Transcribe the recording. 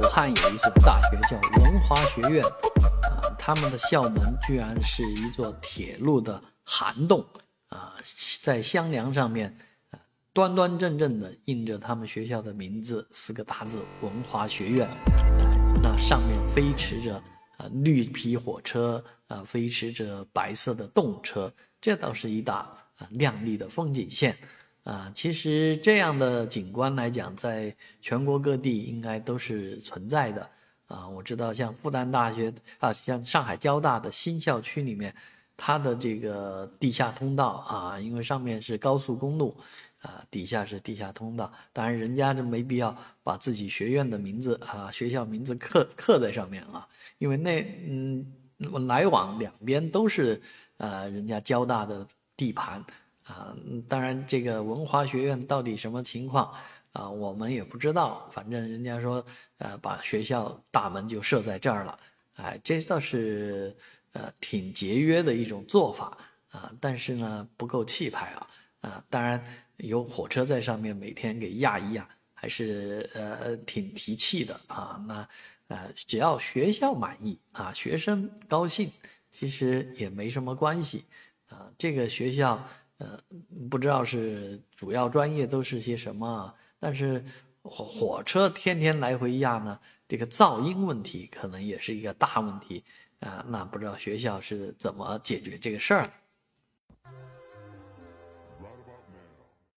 武汉有一所大学叫文华学院，啊，他们的校门居然是一座铁路的涵洞，啊，在箱梁上面，端端正正的印着他们学校的名字四个大字“文华学院”，那上面飞驰着啊绿皮火车，啊飞驰着白色的动车，这倒是一大啊亮丽的风景线。啊，其实这样的景观来讲，在全国各地应该都是存在的。啊，我知道像复旦大学啊，像上海交大的新校区里面，它的这个地下通道啊，因为上面是高速公路，啊，底下是地下通道。当然，人家就没必要把自己学院的名字啊、学校名字刻刻在上面啊，因为那嗯，来往两边都是呃人家交大的地盘。啊，当然，这个文华学院到底什么情况啊？我们也不知道。反正人家说，呃，把学校大门就设在这儿了，哎，这倒是呃挺节约的一种做法啊。但是呢，不够气派啊啊！当然有火车在上面每天给压一压，还是呃挺提气的啊。那呃，只要学校满意啊，学生高兴，其实也没什么关系啊。这个学校。呃，不知道是主要专业都是些什么，但是火火车天天来回压呢，这个噪音问题可能也是一个大问题啊。那不知道学校是怎么解决这个事儿？